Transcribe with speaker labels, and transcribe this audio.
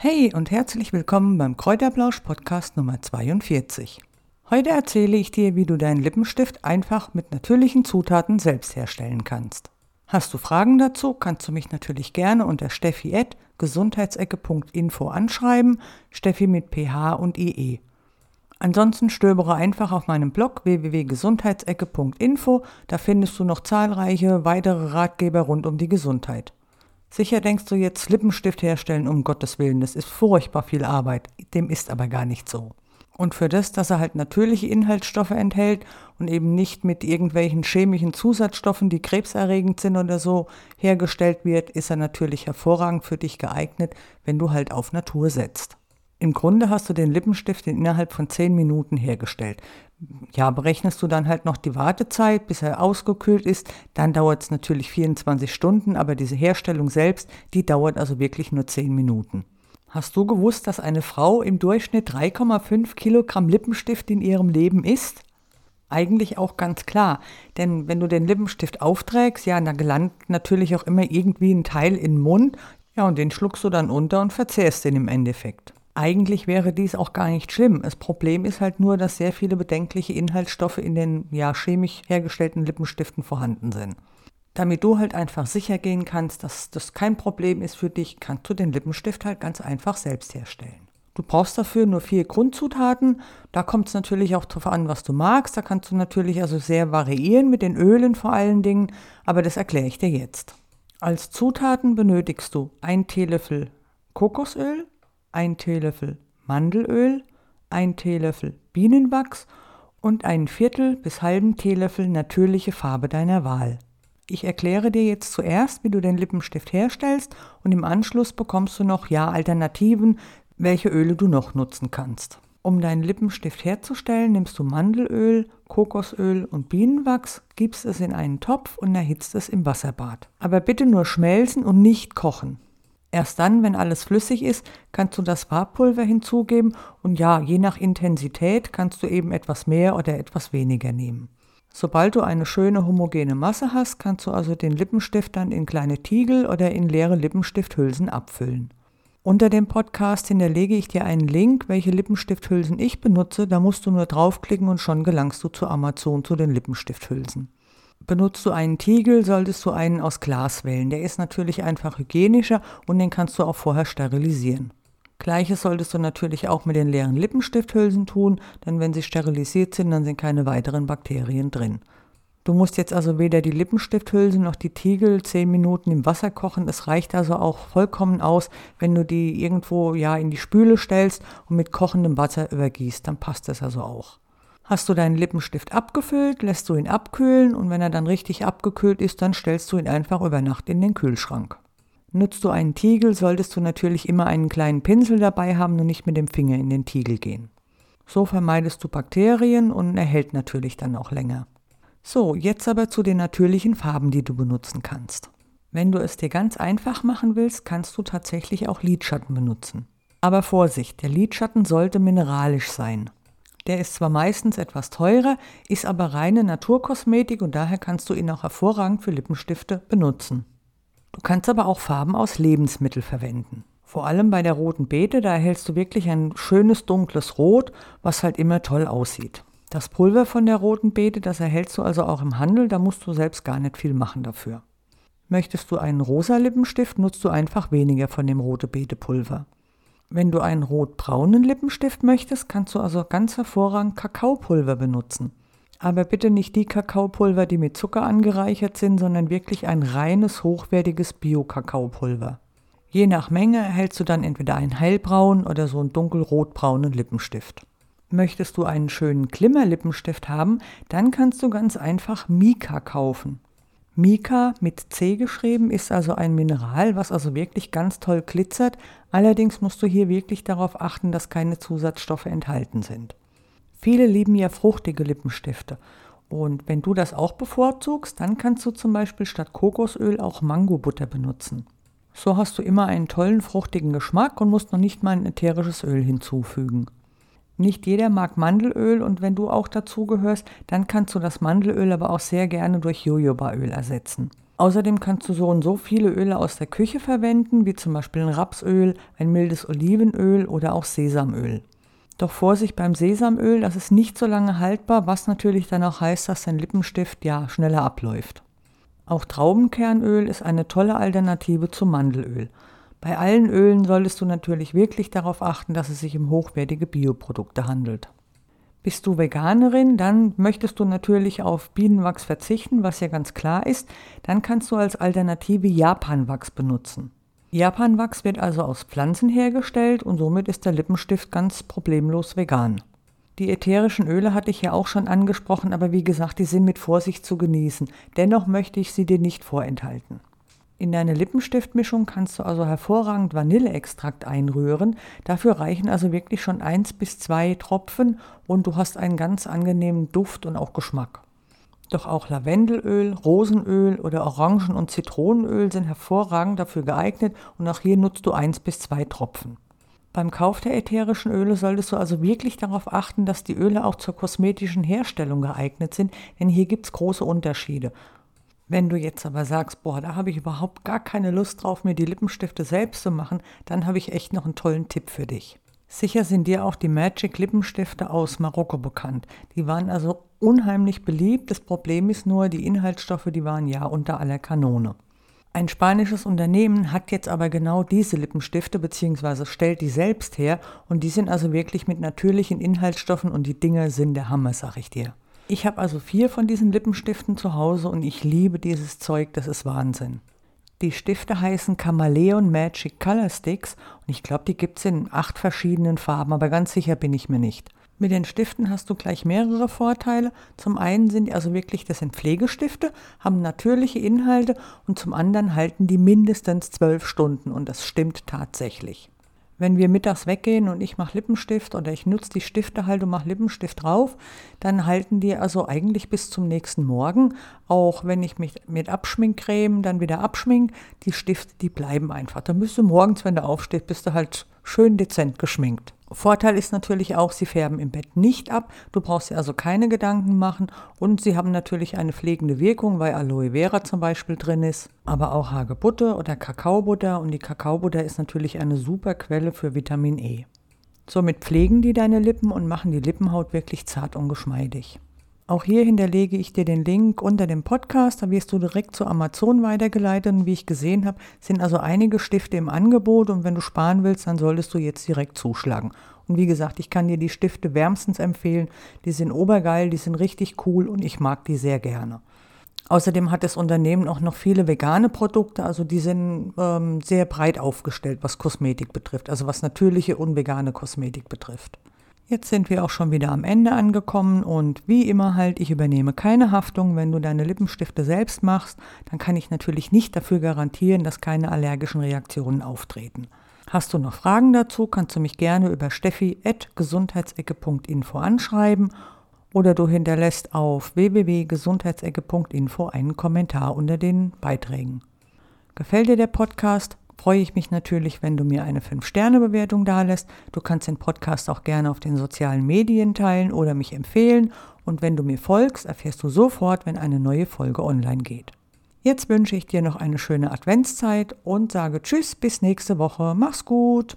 Speaker 1: Hey und herzlich willkommen beim Kräuterblausch Podcast Nummer 42. Heute erzähle ich dir, wie du deinen Lippenstift einfach mit natürlichen Zutaten selbst herstellen kannst. Hast du Fragen dazu, kannst du mich natürlich gerne unter steffi.gesundheitsecke.info anschreiben, Steffi mit ph und ie. Ansonsten stöbere einfach auf meinem Blog www.gesundheitsecke.info, da findest du noch zahlreiche weitere Ratgeber rund um die Gesundheit. Sicher denkst du jetzt, Lippenstift herstellen, um Gottes Willen, das ist furchtbar viel Arbeit. Dem ist aber gar nicht so. Und für das, dass er halt natürliche Inhaltsstoffe enthält und eben nicht mit irgendwelchen chemischen Zusatzstoffen, die krebserregend sind oder so, hergestellt wird, ist er natürlich hervorragend für dich geeignet, wenn du halt auf Natur setzt. Im Grunde hast du den Lippenstift innerhalb von 10 Minuten hergestellt. Ja, berechnest du dann halt noch die Wartezeit, bis er ausgekühlt ist, dann dauert es natürlich 24 Stunden, aber diese Herstellung selbst, die dauert also wirklich nur 10 Minuten. Hast du gewusst, dass eine Frau im Durchschnitt 3,5 Kilogramm Lippenstift in ihrem Leben isst? Eigentlich auch ganz klar, denn wenn du den Lippenstift aufträgst, ja, dann gelangt natürlich auch immer irgendwie ein Teil in den Mund, ja, und den schluckst du dann unter und verzehrst den im Endeffekt. Eigentlich wäre dies auch gar nicht schlimm. Das Problem ist halt nur, dass sehr viele bedenkliche Inhaltsstoffe in den ja, chemisch hergestellten Lippenstiften vorhanden sind. Damit du halt einfach sicher gehen kannst, dass das kein Problem ist für dich, kannst du den Lippenstift halt ganz einfach selbst herstellen. Du brauchst dafür nur vier Grundzutaten. Da kommt es natürlich auch darauf an, was du magst. Da kannst du natürlich also sehr variieren mit den Ölen vor allen Dingen, aber das erkläre ich dir jetzt. Als Zutaten benötigst du ein Teelöffel Kokosöl, ein Teelöffel Mandelöl, ein Teelöffel Bienenwachs und einen Viertel bis halben Teelöffel natürliche Farbe deiner Wahl. Ich erkläre dir jetzt zuerst, wie du den Lippenstift herstellst und im Anschluss bekommst du noch ja Alternativen, welche Öle du noch nutzen kannst. Um deinen Lippenstift herzustellen, nimmst du Mandelöl, Kokosöl und Bienenwachs, gibst es in einen Topf und erhitzt es im Wasserbad. Aber bitte nur schmelzen und nicht kochen. Erst dann, wenn alles flüssig ist, kannst du das Farbpulver hinzugeben und ja, je nach Intensität kannst du eben etwas mehr oder etwas weniger nehmen. Sobald du eine schöne homogene Masse hast, kannst du also den Lippenstift dann in kleine Tiegel oder in leere Lippenstifthülsen abfüllen. Unter dem Podcast hinterlege ich dir einen Link, welche Lippenstifthülsen ich benutze, da musst du nur draufklicken und schon gelangst du zu Amazon zu den Lippenstifthülsen. Benutzt du einen Tiegel, solltest du einen aus Glas wählen. Der ist natürlich einfach hygienischer und den kannst du auch vorher sterilisieren. Gleiches solltest du natürlich auch mit den leeren Lippenstifthülsen tun, denn wenn sie sterilisiert sind, dann sind keine weiteren Bakterien drin. Du musst jetzt also weder die Lippenstifthülsen noch die Tiegel 10 Minuten im Wasser kochen. Es reicht also auch vollkommen aus, wenn du die irgendwo ja in die Spüle stellst und mit kochendem Wasser übergießt. Dann passt das also auch. Hast du deinen Lippenstift abgefüllt, lässt du ihn abkühlen und wenn er dann richtig abgekühlt ist, dann stellst du ihn einfach über Nacht in den Kühlschrank. Nutzt du einen Tiegel, solltest du natürlich immer einen kleinen Pinsel dabei haben und nicht mit dem Finger in den Tiegel gehen. So vermeidest du Bakterien und er hält natürlich dann auch länger. So, jetzt aber zu den natürlichen Farben, die du benutzen kannst. Wenn du es dir ganz einfach machen willst, kannst du tatsächlich auch Lidschatten benutzen. Aber Vorsicht, der Lidschatten sollte mineralisch sein. Der ist zwar meistens etwas teurer, ist aber reine Naturkosmetik und daher kannst du ihn auch hervorragend für Lippenstifte benutzen. Du kannst aber auch Farben aus Lebensmitteln verwenden. Vor allem bei der roten Beete, da erhältst du wirklich ein schönes dunkles Rot, was halt immer toll aussieht. Das Pulver von der roten Beete, das erhältst du also auch im Handel, da musst du selbst gar nicht viel machen dafür. Möchtest du einen rosa Lippenstift, nutzt du einfach weniger von dem rote Beete Pulver. Wenn du einen rotbraunen Lippenstift möchtest, kannst du also ganz hervorragend Kakaopulver benutzen. Aber bitte nicht die Kakaopulver, die mit Zucker angereichert sind, sondern wirklich ein reines, hochwertiges Bio-Kakaopulver. Je nach Menge erhältst du dann entweder einen hellbraunen oder so einen dunkelrotbraunen Lippenstift. Möchtest du einen schönen Glimmer-Lippenstift haben, dann kannst du ganz einfach Mika kaufen. Mika mit C geschrieben ist also ein Mineral, was also wirklich ganz toll glitzert. Allerdings musst du hier wirklich darauf achten, dass keine Zusatzstoffe enthalten sind. Viele lieben ja fruchtige Lippenstifte. Und wenn du das auch bevorzugst, dann kannst du zum Beispiel statt Kokosöl auch Mangobutter benutzen. So hast du immer einen tollen fruchtigen Geschmack und musst noch nicht mal ein ätherisches Öl hinzufügen. Nicht jeder mag Mandelöl und wenn du auch dazu gehörst, dann kannst du das Mandelöl aber auch sehr gerne durch Jojobaöl ersetzen. Außerdem kannst du so und so viele Öle aus der Küche verwenden, wie zum Beispiel ein Rapsöl, ein mildes Olivenöl oder auch Sesamöl. Doch Vorsicht beim Sesamöl, das ist nicht so lange haltbar, was natürlich dann auch heißt, dass dein Lippenstift ja schneller abläuft. Auch Traubenkernöl ist eine tolle Alternative zum Mandelöl. Bei allen Ölen solltest du natürlich wirklich darauf achten, dass es sich um hochwertige Bioprodukte handelt. Bist du Veganerin, dann möchtest du natürlich auf Bienenwachs verzichten, was ja ganz klar ist. Dann kannst du als Alternative Japanwachs benutzen. Japanwachs wird also aus Pflanzen hergestellt und somit ist der Lippenstift ganz problemlos vegan. Die ätherischen Öle hatte ich ja auch schon angesprochen, aber wie gesagt, die sind mit Vorsicht zu genießen. Dennoch möchte ich sie dir nicht vorenthalten. In deine Lippenstiftmischung kannst du also hervorragend Vanilleextrakt einrühren. Dafür reichen also wirklich schon eins bis zwei Tropfen und du hast einen ganz angenehmen Duft und auch Geschmack. Doch auch Lavendelöl, Rosenöl oder Orangen- und Zitronenöl sind hervorragend dafür geeignet und auch hier nutzt du eins bis zwei Tropfen. Beim Kauf der ätherischen Öle solltest du also wirklich darauf achten, dass die Öle auch zur kosmetischen Herstellung geeignet sind, denn hier gibt es große Unterschiede. Wenn du jetzt aber sagst, boah, da habe ich überhaupt gar keine Lust drauf, mir die Lippenstifte selbst zu machen, dann habe ich echt noch einen tollen Tipp für dich. Sicher sind dir auch die Magic Lippenstifte aus Marokko bekannt. Die waren also unheimlich beliebt. Das Problem ist nur, die Inhaltsstoffe, die waren ja unter aller Kanone. Ein spanisches Unternehmen hat jetzt aber genau diese Lippenstifte bzw. stellt die selbst her und die sind also wirklich mit natürlichen Inhaltsstoffen und die Dinger sind der Hammer, sag ich dir. Ich habe also vier von diesen Lippenstiften zu Hause und ich liebe dieses Zeug, das ist Wahnsinn. Die Stifte heißen Chameleon Magic Color Sticks und ich glaube, die gibt es in acht verschiedenen Farben, aber ganz sicher bin ich mir nicht. Mit den Stiften hast du gleich mehrere Vorteile. Zum einen sind die also wirklich, das sind Pflegestifte, haben natürliche Inhalte und zum anderen halten die mindestens zwölf Stunden und das stimmt tatsächlich. Wenn wir mittags weggehen und ich mache Lippenstift oder ich nutze die Stifte halt und mache Lippenstift drauf, dann halten die also eigentlich bis zum nächsten Morgen. Auch wenn ich mich mit Abschminkcreme dann wieder abschmink, die Stifte, die bleiben einfach. Dann bist du morgens, wenn du aufstehst, bist du halt schön dezent geschminkt. Vorteil ist natürlich auch, sie färben im Bett nicht ab. Du brauchst dir also keine Gedanken machen. Und sie haben natürlich eine pflegende Wirkung, weil Aloe Vera zum Beispiel drin ist. Aber auch Hagebutte oder Kakaobutter. Und die Kakaobutter ist natürlich eine super Quelle für Vitamin E. Somit pflegen die deine Lippen und machen die Lippenhaut wirklich zart und geschmeidig. Auch hier hinterlege ich dir den Link unter dem Podcast, da wirst du direkt zu Amazon weitergeleitet. Und wie ich gesehen habe, sind also einige Stifte im Angebot und wenn du sparen willst, dann solltest du jetzt direkt zuschlagen. Und wie gesagt, ich kann dir die Stifte wärmstens empfehlen. Die sind obergeil, die sind richtig cool und ich mag die sehr gerne. Außerdem hat das Unternehmen auch noch viele vegane Produkte, also die sind ähm, sehr breit aufgestellt, was Kosmetik betrifft, also was natürliche und vegane Kosmetik betrifft. Jetzt sind wir auch schon wieder am Ende angekommen und wie immer halt, ich übernehme keine Haftung. Wenn du deine Lippenstifte selbst machst, dann kann ich natürlich nicht dafür garantieren, dass keine allergischen Reaktionen auftreten. Hast du noch Fragen dazu, kannst du mich gerne über steffi.gesundheitsecke.info anschreiben oder du hinterlässt auf www.gesundheitsecke.info einen Kommentar unter den Beiträgen. Gefällt dir der Podcast? Freue ich mich natürlich, wenn du mir eine 5-Sterne-Bewertung dalässt. Du kannst den Podcast auch gerne auf den sozialen Medien teilen oder mich empfehlen. Und wenn du mir folgst, erfährst du sofort, wenn eine neue Folge online geht. Jetzt wünsche ich dir noch eine schöne Adventszeit und sage Tschüss, bis nächste Woche. Mach's gut.